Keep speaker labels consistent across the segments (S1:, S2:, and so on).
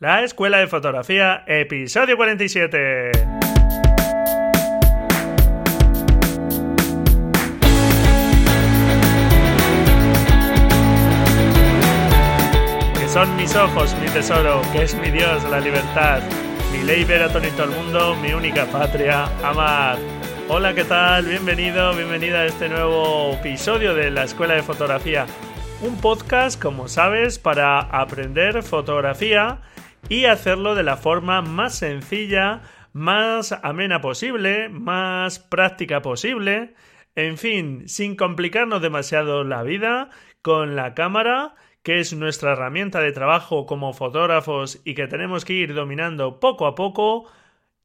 S1: La Escuela de Fotografía, episodio 47. Que son mis ojos, mi tesoro, que es mi Dios, la libertad, mi ley todo el mundo, mi única patria, amar. Hola, ¿qué tal? Bienvenido, bienvenida a este nuevo episodio de la Escuela de Fotografía. Un podcast, como sabes, para aprender fotografía y hacerlo de la forma más sencilla, más amena posible, más práctica posible, en fin, sin complicarnos demasiado la vida, con la cámara, que es nuestra herramienta de trabajo como fotógrafos y que tenemos que ir dominando poco a poco,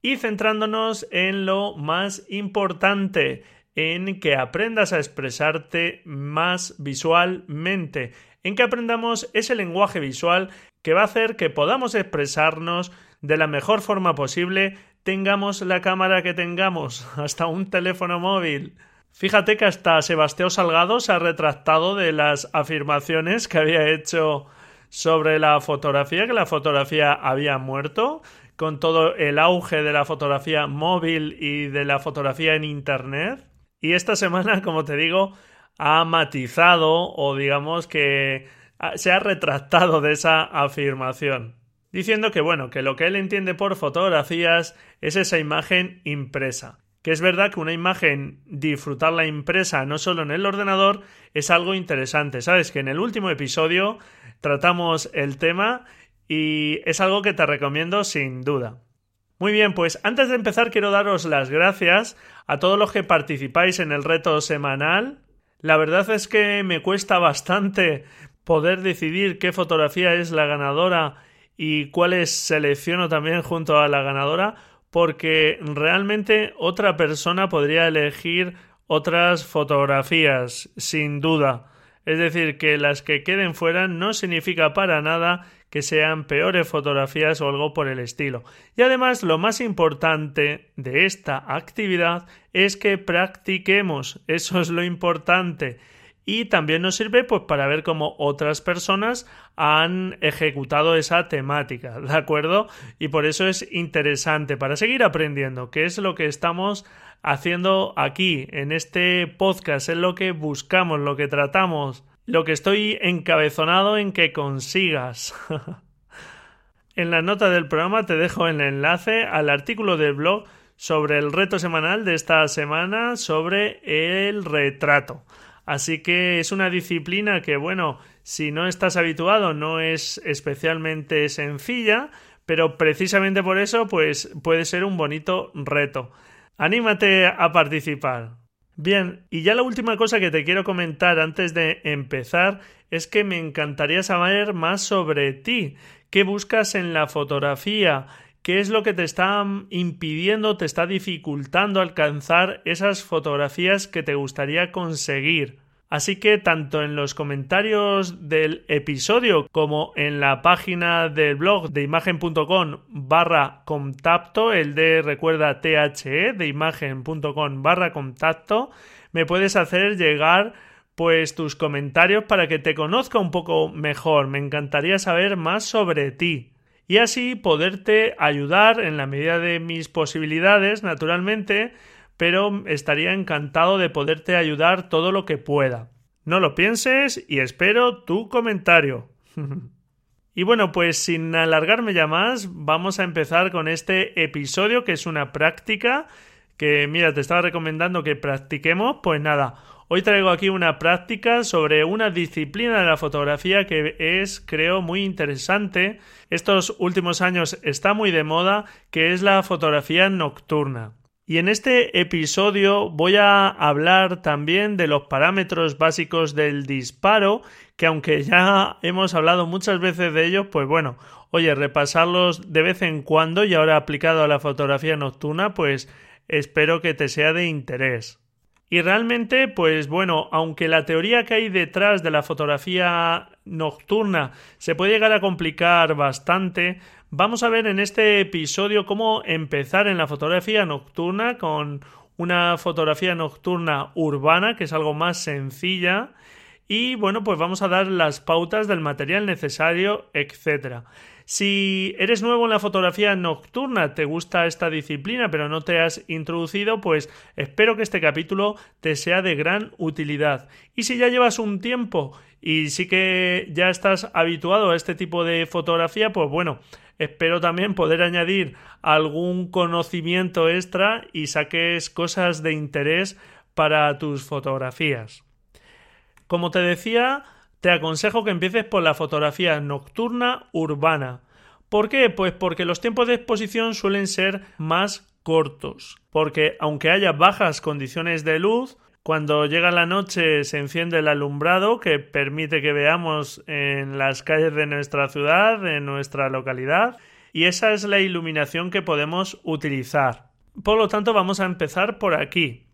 S1: y centrándonos en lo más importante, en que aprendas a expresarte más visualmente, en que aprendamos ese lenguaje visual que va a hacer que podamos expresarnos de la mejor forma posible, tengamos la cámara que tengamos, hasta un teléfono móvil. Fíjate que hasta Sebastián Salgado se ha retractado de las afirmaciones que había hecho sobre la fotografía, que la fotografía había muerto, con todo el auge de la fotografía móvil y de la fotografía en Internet. Y esta semana, como te digo, ha matizado o digamos que se ha retractado de esa afirmación, diciendo que bueno, que lo que él entiende por fotografías es esa imagen impresa. Que es verdad que una imagen, disfrutarla impresa no solo en el ordenador, es algo interesante. Sabes que en el último episodio tratamos el tema y es algo que te recomiendo sin duda. Muy bien, pues antes de empezar quiero daros las gracias a todos los que participáis en el reto semanal. La verdad es que me cuesta bastante poder decidir qué fotografía es la ganadora y cuáles selecciono también junto a la ganadora, porque realmente otra persona podría elegir otras fotografías, sin duda. Es decir, que las que queden fuera no significa para nada que sean peores fotografías o algo por el estilo. Y además lo más importante de esta actividad es que practiquemos. Eso es lo importante. Y también nos sirve pues para ver cómo otras personas han ejecutado esa temática, ¿de acuerdo? Y por eso es interesante para seguir aprendiendo, que es lo que estamos haciendo aquí en este podcast, es lo que buscamos, lo que tratamos lo que estoy encabezonado en que consigas. en la nota del programa te dejo el enlace al artículo del blog sobre el reto semanal de esta semana sobre el retrato. Así que es una disciplina que, bueno, si no estás habituado no es especialmente sencilla, pero precisamente por eso, pues puede ser un bonito reto. Anímate a participar. Bien, y ya la última cosa que te quiero comentar antes de empezar es que me encantaría saber más sobre ti. ¿Qué buscas en la fotografía? ¿Qué es lo que te está impidiendo, te está dificultando alcanzar esas fotografías que te gustaría conseguir? Así que tanto en los comentarios del episodio como en la página del blog de imagen.com barra contacto, el de recuerda THE de imagen.com barra contacto, me puedes hacer llegar pues tus comentarios para que te conozca un poco mejor. Me encantaría saber más sobre ti y así poderte ayudar en la medida de mis posibilidades, naturalmente, pero estaría encantado de poderte ayudar todo lo que pueda. No lo pienses y espero tu comentario. y bueno, pues sin alargarme ya más, vamos a empezar con este episodio que es una práctica que, mira, te estaba recomendando que practiquemos, pues nada, hoy traigo aquí una práctica sobre una disciplina de la fotografía que es, creo, muy interesante. Estos últimos años está muy de moda, que es la fotografía nocturna. Y en este episodio voy a hablar también de los parámetros básicos del disparo, que aunque ya hemos hablado muchas veces de ellos, pues bueno, oye, repasarlos de vez en cuando y ahora aplicado a la fotografía nocturna, pues espero que te sea de interés. Y realmente, pues bueno, aunque la teoría que hay detrás de la fotografía nocturna se puede llegar a complicar bastante, Vamos a ver en este episodio cómo empezar en la fotografía nocturna con una fotografía nocturna urbana, que es algo más sencilla, y bueno, pues vamos a dar las pautas del material necesario, etc. Si eres nuevo en la fotografía nocturna, te gusta esta disciplina, pero no te has introducido, pues espero que este capítulo te sea de gran utilidad. Y si ya llevas un tiempo y sí que ya estás habituado a este tipo de fotografía, pues bueno, espero también poder añadir algún conocimiento extra y saques cosas de interés para tus fotografías. Como te decía, te aconsejo que empieces por la fotografía nocturna urbana. ¿Por qué? Pues porque los tiempos de exposición suelen ser más cortos. Porque aunque haya bajas condiciones de luz, cuando llega la noche se enciende el alumbrado que permite que veamos en las calles de nuestra ciudad, de nuestra localidad, y esa es la iluminación que podemos utilizar. Por lo tanto, vamos a empezar por aquí.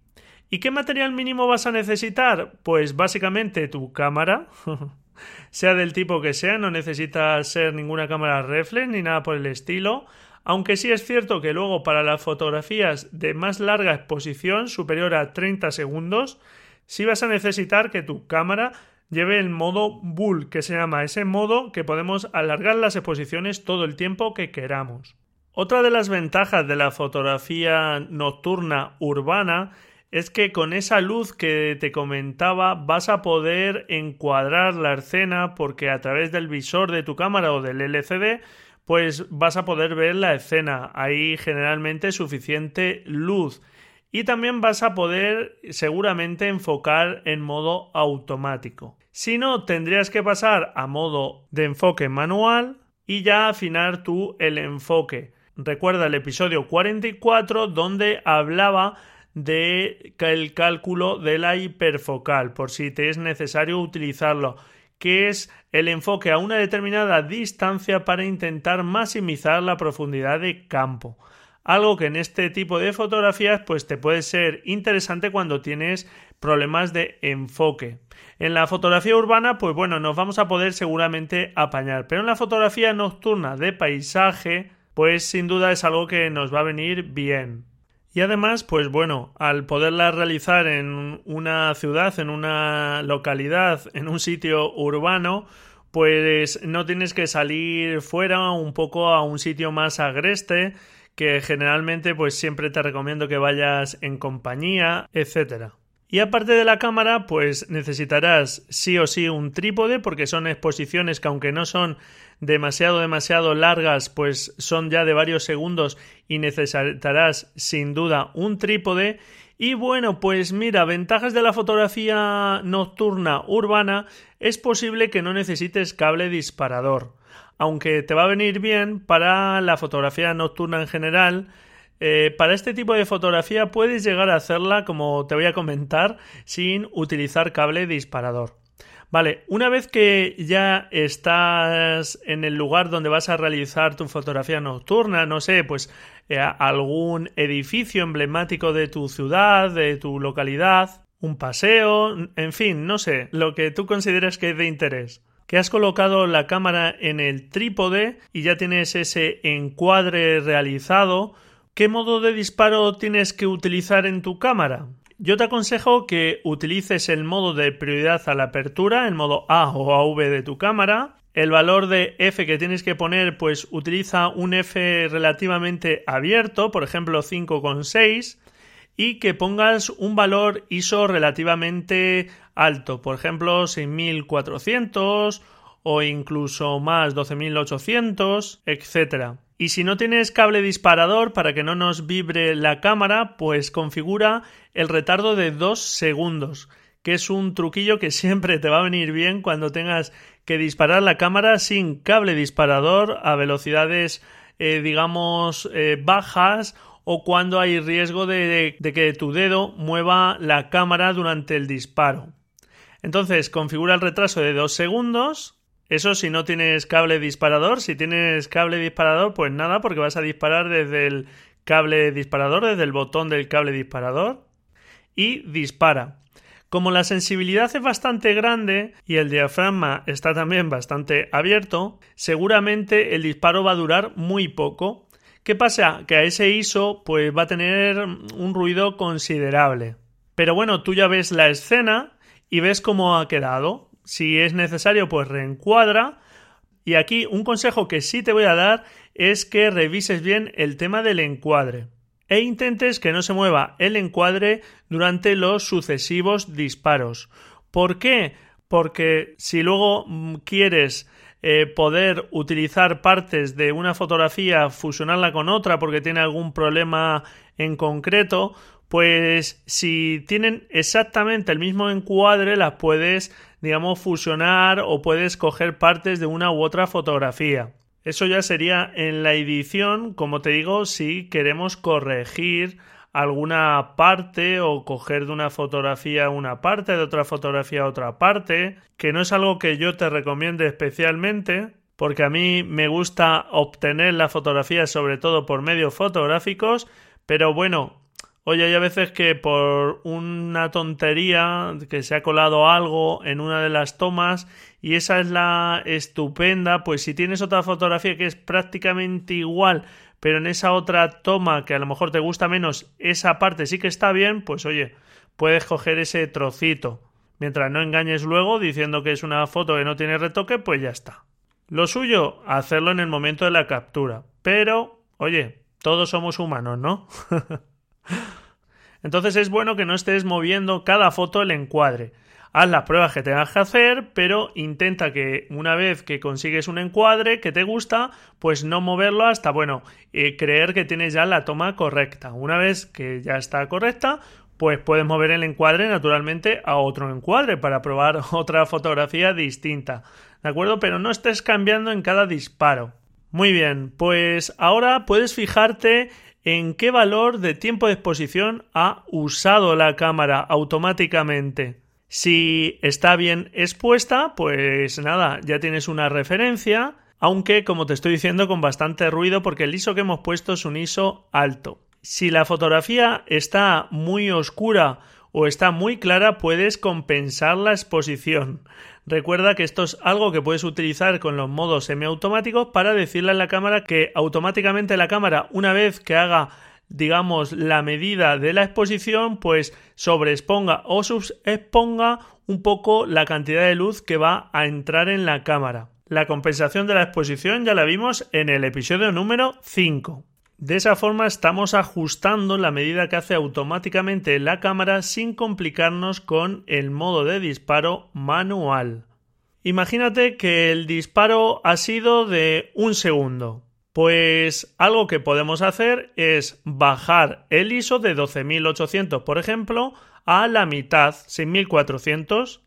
S1: ¿Y qué material mínimo vas a necesitar? Pues básicamente tu cámara, sea del tipo que sea, no necesita ser ninguna cámara reflex ni nada por el estilo, aunque sí es cierto que luego para las fotografías de más larga exposición, superior a 30 segundos, sí vas a necesitar que tu cámara lleve el modo bull, que se llama ese modo que podemos alargar las exposiciones todo el tiempo que queramos. Otra de las ventajas de la fotografía nocturna urbana es que con esa luz que te comentaba vas a poder encuadrar la escena porque a través del visor de tu cámara o del LCD pues vas a poder ver la escena. Hay generalmente suficiente luz. Y también vas a poder seguramente enfocar en modo automático. Si no, tendrías que pasar a modo de enfoque manual y ya afinar tú el enfoque. Recuerda el episodio 44 donde hablaba de el cálculo de la hiperfocal, por si te es necesario utilizarlo, que es el enfoque a una determinada distancia para intentar maximizar la profundidad de campo. Algo que en este tipo de fotografías pues te puede ser interesante cuando tienes problemas de enfoque. En la fotografía urbana, pues bueno, nos vamos a poder seguramente apañar, pero en la fotografía nocturna de paisaje, pues sin duda es algo que nos va a venir bien. Y además, pues bueno, al poderla realizar en una ciudad, en una localidad, en un sitio urbano, pues no tienes que salir fuera un poco a un sitio más agreste, que generalmente pues siempre te recomiendo que vayas en compañía, etcétera. Y aparte de la cámara, pues necesitarás sí o sí un trípode, porque son exposiciones que aunque no son demasiado, demasiado largas, pues son ya de varios segundos y necesitarás sin duda un trípode. Y bueno, pues mira, ventajas de la fotografía nocturna urbana, es posible que no necesites cable disparador, aunque te va a venir bien para la fotografía nocturna en general, eh, para este tipo de fotografía puedes llegar a hacerla, como te voy a comentar, sin utilizar cable disparador. Vale, una vez que ya estás en el lugar donde vas a realizar tu fotografía nocturna, no sé, pues eh, algún edificio emblemático de tu ciudad, de tu localidad, un paseo, en fin, no sé, lo que tú consideres que es de interés. Que has colocado la cámara en el trípode y ya tienes ese encuadre realizado, ¿qué modo de disparo tienes que utilizar en tu cámara? Yo te aconsejo que utilices el modo de prioridad a la apertura, el modo A o AV de tu cámara. El valor de F que tienes que poner, pues utiliza un F relativamente abierto, por ejemplo 5,6, y que pongas un valor ISO relativamente alto, por ejemplo 6400 o incluso más 12800, etc. Y si no tienes cable disparador para que no nos vibre la cámara, pues configura el retardo de 2 segundos, que es un truquillo que siempre te va a venir bien cuando tengas que disparar la cámara sin cable disparador a velocidades eh, digamos eh, bajas o cuando hay riesgo de, de que tu dedo mueva la cámara durante el disparo. Entonces configura el retraso de 2 segundos eso si no tienes cable disparador, si tienes cable disparador, pues nada, porque vas a disparar desde el cable disparador, desde el botón del cable disparador y dispara. Como la sensibilidad es bastante grande y el diafragma está también bastante abierto, seguramente el disparo va a durar muy poco. ¿Qué pasa? Que a ese ISO pues va a tener un ruido considerable. Pero bueno, tú ya ves la escena y ves cómo ha quedado. Si es necesario, pues reencuadra. Y aquí un consejo que sí te voy a dar es que revises bien el tema del encuadre e intentes que no se mueva el encuadre durante los sucesivos disparos. ¿Por qué? Porque si luego mm, quieres eh, poder utilizar partes de una fotografía, fusionarla con otra porque tiene algún problema en concreto, pues si tienen exactamente el mismo encuadre, las puedes, digamos, fusionar o puedes coger partes de una u otra fotografía. Eso ya sería en la edición, como te digo, si queremos corregir alguna parte o coger de una fotografía una parte, de otra fotografía otra parte, que no es algo que yo te recomiende especialmente, porque a mí me gusta obtener la fotografía sobre todo por medios fotográficos, pero bueno, Oye, hay a veces que por una tontería que se ha colado algo en una de las tomas y esa es la estupenda, pues si tienes otra fotografía que es prácticamente igual, pero en esa otra toma que a lo mejor te gusta menos, esa parte sí que está bien, pues oye, puedes coger ese trocito. Mientras no engañes luego diciendo que es una foto que no tiene retoque, pues ya está. Lo suyo, hacerlo en el momento de la captura. Pero, oye, todos somos humanos, ¿no? Entonces es bueno que no estés moviendo cada foto el encuadre haz las pruebas que tengas que hacer, pero intenta que una vez que consigues un encuadre que te gusta, pues no moverlo hasta, bueno, eh, creer que tienes ya la toma correcta. Una vez que ya está correcta, pues puedes mover el encuadre naturalmente a otro encuadre para probar otra fotografía distinta. ¿De acuerdo? Pero no estés cambiando en cada disparo. Muy bien, pues ahora puedes fijarte en qué valor de tiempo de exposición ha usado la cámara automáticamente. Si está bien expuesta, pues nada, ya tienes una referencia, aunque como te estoy diciendo con bastante ruido porque el ISO que hemos puesto es un ISO alto. Si la fotografía está muy oscura o está muy clara, puedes compensar la exposición. Recuerda que esto es algo que puedes utilizar con los modos semiautomáticos para decirle a la cámara que automáticamente la cámara, una vez que haga digamos, la medida de la exposición, pues sobreexponga o subexponga un poco la cantidad de luz que va a entrar en la cámara. La compensación de la exposición ya la vimos en el episodio número 5. De esa forma estamos ajustando la medida que hace automáticamente la cámara sin complicarnos con el modo de disparo manual. Imagínate que el disparo ha sido de un segundo. Pues algo que podemos hacer es bajar el ISO de 12800, por ejemplo, a la mitad, 6400.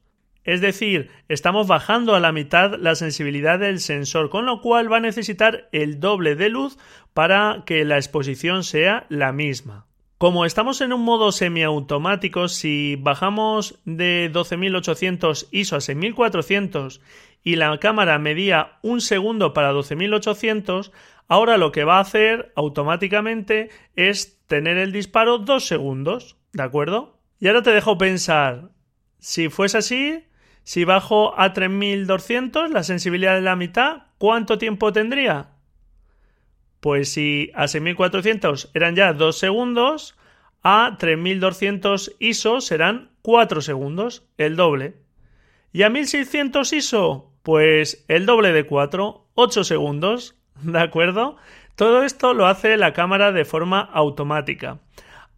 S1: Es decir, estamos bajando a la mitad la sensibilidad del sensor, con lo cual va a necesitar el doble de luz para que la exposición sea la misma. Como estamos en un modo semiautomático, si bajamos de 12.800 ISO a 6.400 y la cámara medía un segundo para 12.800, ahora lo que va a hacer automáticamente es tener el disparo dos segundos, ¿de acuerdo? Y ahora te dejo pensar, si fuese así, si bajo a 3200, la sensibilidad de la mitad, ¿cuánto tiempo tendría? Pues si a 6400 eran ya 2 segundos, a 3200 ISO serán 4 segundos, el doble. ¿Y a 1600 ISO? Pues el doble de 4, 8 segundos, ¿de acuerdo? Todo esto lo hace la cámara de forma automática.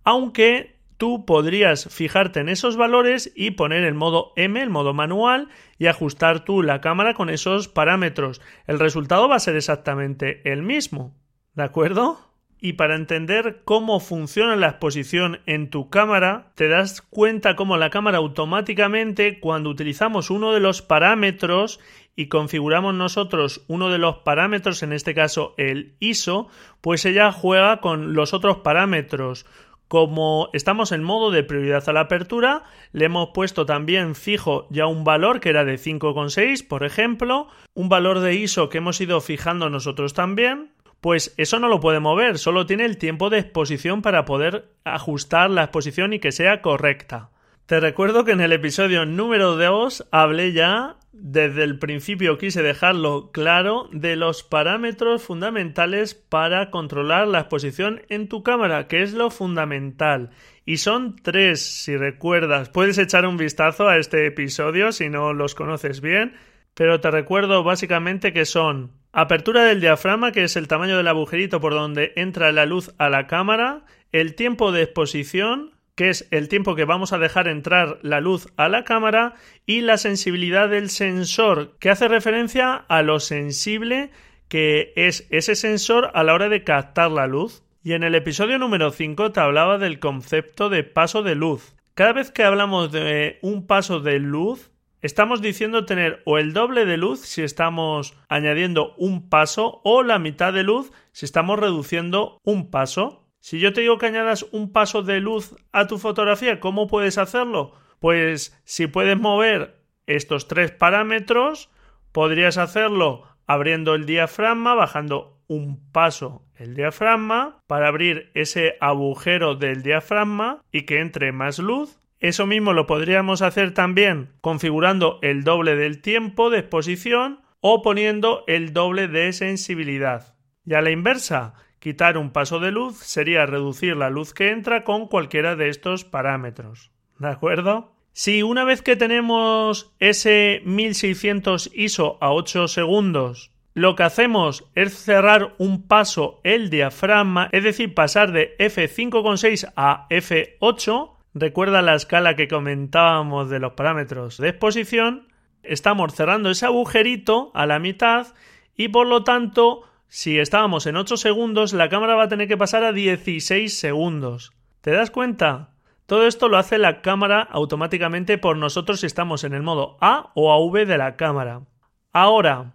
S1: Aunque tú podrías fijarte en esos valores y poner el modo M, el modo manual, y ajustar tú la cámara con esos parámetros. El resultado va a ser exactamente el mismo. ¿De acuerdo? Y para entender cómo funciona la exposición en tu cámara, te das cuenta cómo la cámara automáticamente, cuando utilizamos uno de los parámetros y configuramos nosotros uno de los parámetros, en este caso el ISO, pues ella juega con los otros parámetros. Como estamos en modo de prioridad a la apertura, le hemos puesto también fijo ya un valor que era de 5,6, por ejemplo, un valor de ISO que hemos ido fijando nosotros también, pues eso no lo puede mover, solo tiene el tiempo de exposición para poder ajustar la exposición y que sea correcta. Te recuerdo que en el episodio número 2 hablé ya, desde el principio quise dejarlo claro, de los parámetros fundamentales para controlar la exposición en tu cámara, que es lo fundamental. Y son tres, si recuerdas. Puedes echar un vistazo a este episodio si no los conoces bien, pero te recuerdo básicamente que son apertura del diafragma, que es el tamaño del agujerito por donde entra la luz a la cámara, el tiempo de exposición, que es el tiempo que vamos a dejar entrar la luz a la cámara, y la sensibilidad del sensor, que hace referencia a lo sensible que es ese sensor a la hora de captar la luz. Y en el episodio número 5 te hablaba del concepto de paso de luz. Cada vez que hablamos de un paso de luz, estamos diciendo tener o el doble de luz si estamos añadiendo un paso o la mitad de luz si estamos reduciendo un paso. Si yo te digo que añadas un paso de luz a tu fotografía, ¿cómo puedes hacerlo? Pues si puedes mover estos tres parámetros, podrías hacerlo abriendo el diafragma, bajando un paso el diafragma para abrir ese agujero del diafragma y que entre más luz. Eso mismo lo podríamos hacer también configurando el doble del tiempo de exposición o poniendo el doble de sensibilidad. Y a la inversa, Quitar un paso de luz sería reducir la luz que entra con cualquiera de estos parámetros. ¿De acuerdo? Si una vez que tenemos ese 1600 ISO a 8 segundos, lo que hacemos es cerrar un paso el diafragma, es decir, pasar de F5,6 a F8, recuerda la escala que comentábamos de los parámetros de exposición, estamos cerrando ese agujerito a la mitad y por lo tanto si estábamos en 8 segundos, la cámara va a tener que pasar a 16 segundos. ¿Te das cuenta? Todo esto lo hace la cámara automáticamente por nosotros si estamos en el modo A o AV de la cámara. Ahora,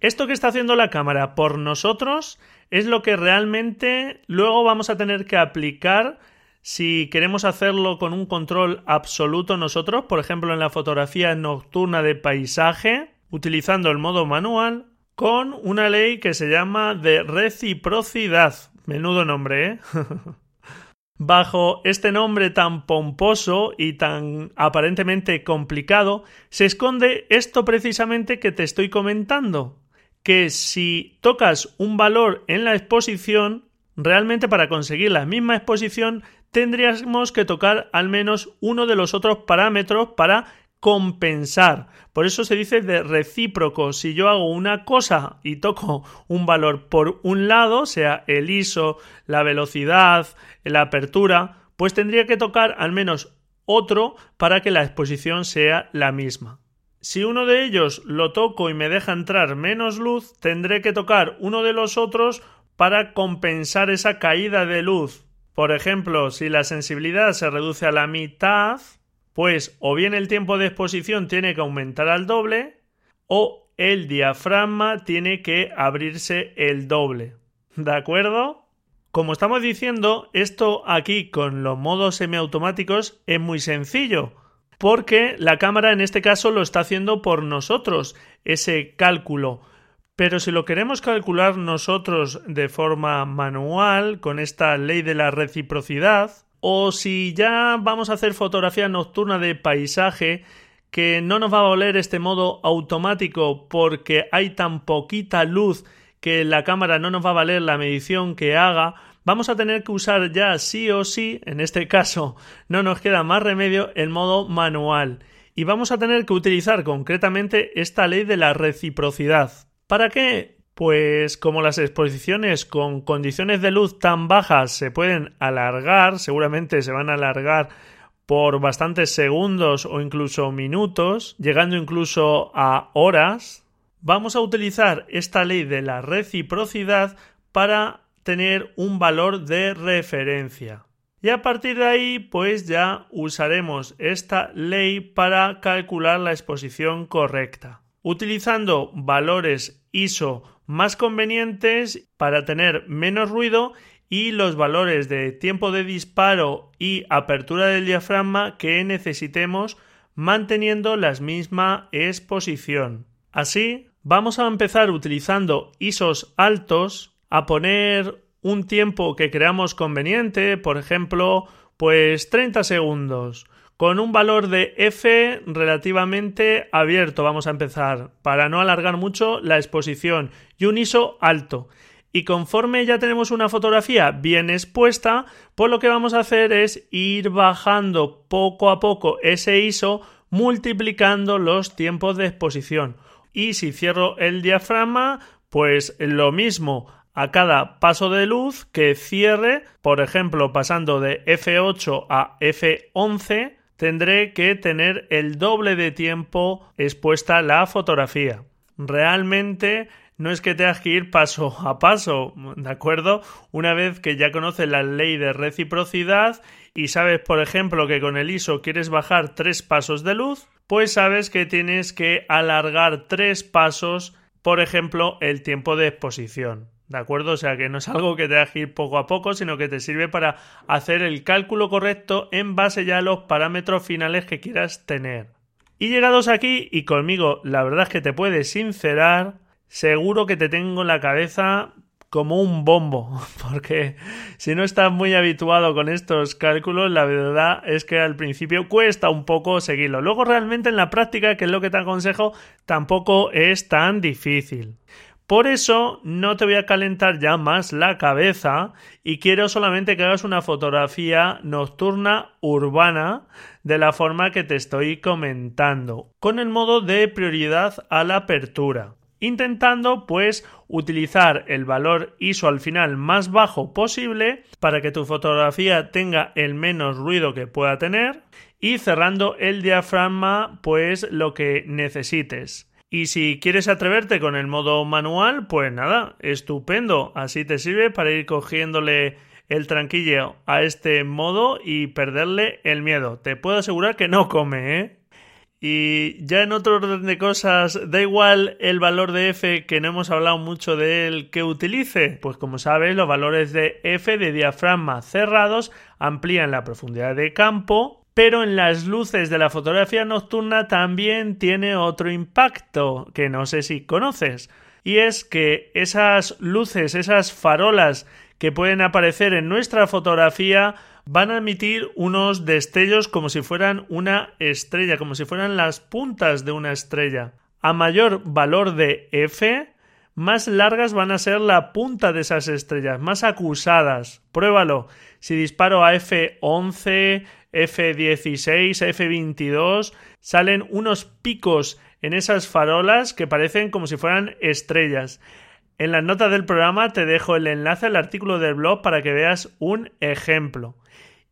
S1: esto que está haciendo la cámara por nosotros es lo que realmente luego vamos a tener que aplicar si queremos hacerlo con un control absoluto nosotros, por ejemplo en la fotografía nocturna de paisaje, utilizando el modo manual con una ley que se llama de reciprocidad. Menudo nombre, ¿eh? Bajo este nombre tan pomposo y tan aparentemente complicado, se esconde esto precisamente que te estoy comentando, que si tocas un valor en la exposición, realmente para conseguir la misma exposición tendríamos que tocar al menos uno de los otros parámetros para compensar. Por eso se dice de recíproco. Si yo hago una cosa y toco un valor por un lado, sea el ISO, la velocidad, la apertura, pues tendría que tocar al menos otro para que la exposición sea la misma. Si uno de ellos lo toco y me deja entrar menos luz, tendré que tocar uno de los otros para compensar esa caída de luz. Por ejemplo, si la sensibilidad se reduce a la mitad, pues o bien el tiempo de exposición tiene que aumentar al doble o el diafragma tiene que abrirse el doble. ¿De acuerdo? Como estamos diciendo, esto aquí con los modos semiautomáticos es muy sencillo, porque la cámara en este caso lo está haciendo por nosotros, ese cálculo. Pero si lo queremos calcular nosotros de forma manual, con esta ley de la reciprocidad, o si ya vamos a hacer fotografía nocturna de paisaje, que no nos va a valer este modo automático porque hay tan poquita luz que la cámara no nos va a valer la medición que haga, vamos a tener que usar ya sí o sí, en este caso no nos queda más remedio, el modo manual. Y vamos a tener que utilizar concretamente esta ley de la reciprocidad. ¿Para qué? Pues como las exposiciones con condiciones de luz tan bajas se pueden alargar, seguramente se van a alargar por bastantes segundos o incluso minutos, llegando incluso a horas, vamos a utilizar esta ley de la reciprocidad para tener un valor de referencia. Y a partir de ahí, pues ya usaremos esta ley para calcular la exposición correcta. Utilizando valores ISO más convenientes para tener menos ruido y los valores de tiempo de disparo y apertura del diafragma que necesitemos manteniendo la misma exposición. Así, vamos a empezar utilizando ISOs altos a poner un tiempo que creamos conveniente, por ejemplo, pues 30 segundos, con un valor de f relativamente abierto, vamos a empezar, para no alargar mucho la exposición, y un ISO alto. Y conforme ya tenemos una fotografía bien expuesta, pues lo que vamos a hacer es ir bajando poco a poco ese ISO multiplicando los tiempos de exposición. Y si cierro el diafragma, pues lo mismo a cada paso de luz que cierre, por ejemplo, pasando de F8 a F11, tendré que tener el doble de tiempo expuesta la fotografía. Realmente no es que tengas que ir paso a paso, ¿de acuerdo? Una vez que ya conoces la ley de reciprocidad y sabes, por ejemplo, que con el ISO quieres bajar tres pasos de luz, pues sabes que tienes que alargar tres pasos, por ejemplo, el tiempo de exposición. ¿De acuerdo? O sea que no es algo que tengas que ir poco a poco, sino que te sirve para hacer el cálculo correcto en base ya a los parámetros finales que quieras tener. Y llegados aquí, y conmigo la verdad es que te puedes sincerar, seguro que te tengo en la cabeza como un bombo, porque si no estás muy habituado con estos cálculos, la verdad es que al principio cuesta un poco seguirlo. Luego realmente en la práctica, que es lo que te aconsejo, tampoco es tan difícil. Por eso no te voy a calentar ya más la cabeza y quiero solamente que hagas una fotografía nocturna urbana de la forma que te estoy comentando, con el modo de prioridad a la apertura intentando pues utilizar el valor ISO al final más bajo posible para que tu fotografía tenga el menos ruido que pueda tener y cerrando el diafragma pues lo que necesites. Y si quieres atreverte con el modo manual, pues nada, estupendo, así te sirve para ir cogiéndole el tranquillo a este modo y perderle el miedo. Te puedo asegurar que no come, ¿eh? Y ya en otro orden de cosas, da igual el valor de f que no hemos hablado mucho de él que utilice. Pues como sabes, los valores de f de diafragma cerrados amplían la profundidad de campo, pero en las luces de la fotografía nocturna también tiene otro impacto que no sé si conoces. Y es que esas luces, esas farolas que pueden aparecer en nuestra fotografía van a emitir unos destellos como si fueran una estrella, como si fueran las puntas de una estrella. A mayor valor de F, más largas van a ser la punta de esas estrellas, más acusadas. Pruébalo. Si disparo a F11, F16, F22, salen unos picos en esas farolas que parecen como si fueran estrellas. En las notas del programa te dejo el enlace al artículo del blog para que veas un ejemplo.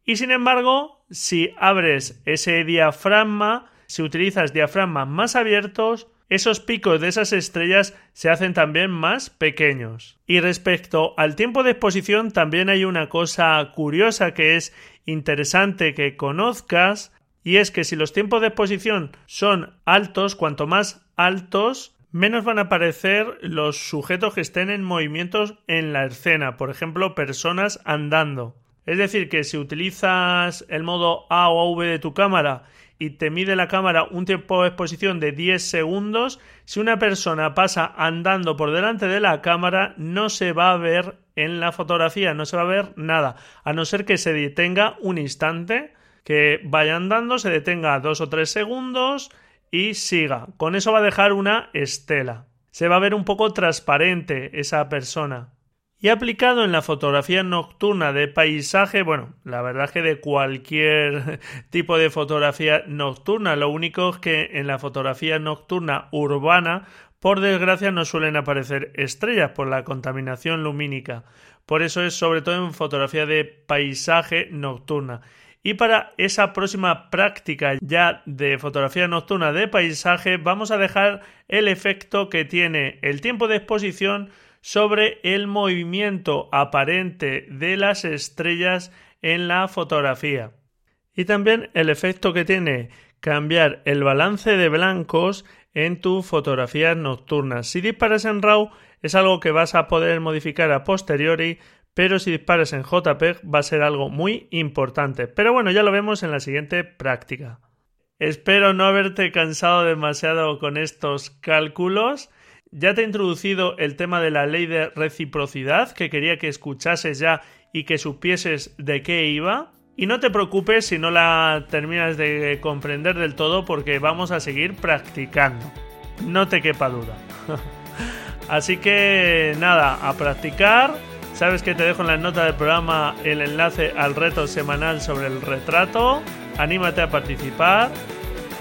S1: Y sin embargo, si abres ese diafragma, si utilizas diafragmas más abiertos, esos picos de esas estrellas se hacen también más pequeños. Y respecto al tiempo de exposición, también hay una cosa curiosa que es interesante que conozcas, y es que si los tiempos de exposición son altos, cuanto más altos, menos van a aparecer los sujetos que estén en movimientos en la escena, por ejemplo, personas andando. Es decir, que si utilizas el modo A o V de tu cámara y te mide la cámara un tiempo de exposición de 10 segundos, si una persona pasa andando por delante de la cámara no se va a ver en la fotografía, no se va a ver nada, a no ser que se detenga un instante, que vaya andando, se detenga dos o tres segundos y siga. Con eso va a dejar una estela. Se va a ver un poco transparente esa persona. Y aplicado en la fotografía nocturna de paisaje, bueno, la verdad es que de cualquier tipo de fotografía nocturna, lo único es que en la fotografía nocturna urbana, por desgracia, no suelen aparecer estrellas por la contaminación lumínica. Por eso es sobre todo en fotografía de paisaje nocturna. Y para esa próxima práctica ya de fotografía nocturna de paisaje, vamos a dejar el efecto que tiene el tiempo de exposición sobre el movimiento aparente de las estrellas en la fotografía. Y también el efecto que tiene cambiar el balance de blancos en tu fotografía nocturna. Si disparas en RAW es algo que vas a poder modificar a posteriori, pero si disparas en JPEG va a ser algo muy importante. Pero bueno, ya lo vemos en la siguiente práctica. Espero no haberte cansado demasiado con estos cálculos. Ya te he introducido el tema de la ley de reciprocidad, que quería que escuchases ya y que supieses de qué iba. Y no te preocupes si no la terminas de comprender del todo porque vamos a seguir practicando. No te quepa duda. Así que nada, a practicar. Sabes que te dejo en la nota del programa el enlace al reto semanal sobre el retrato. Anímate a participar.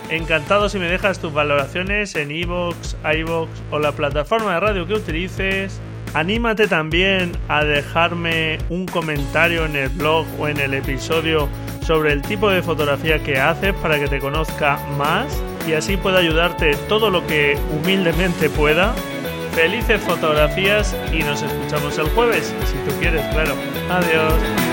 S1: Encantado si me dejas tus valoraciones en iVoox, iVoox o la plataforma de radio que utilices. Anímate también a dejarme un comentario en el blog o en el episodio sobre el tipo de fotografía que haces para que te conozca más y así pueda ayudarte todo lo que humildemente pueda. Felices fotografías y nos escuchamos el jueves, si tú quieres, claro. Adiós.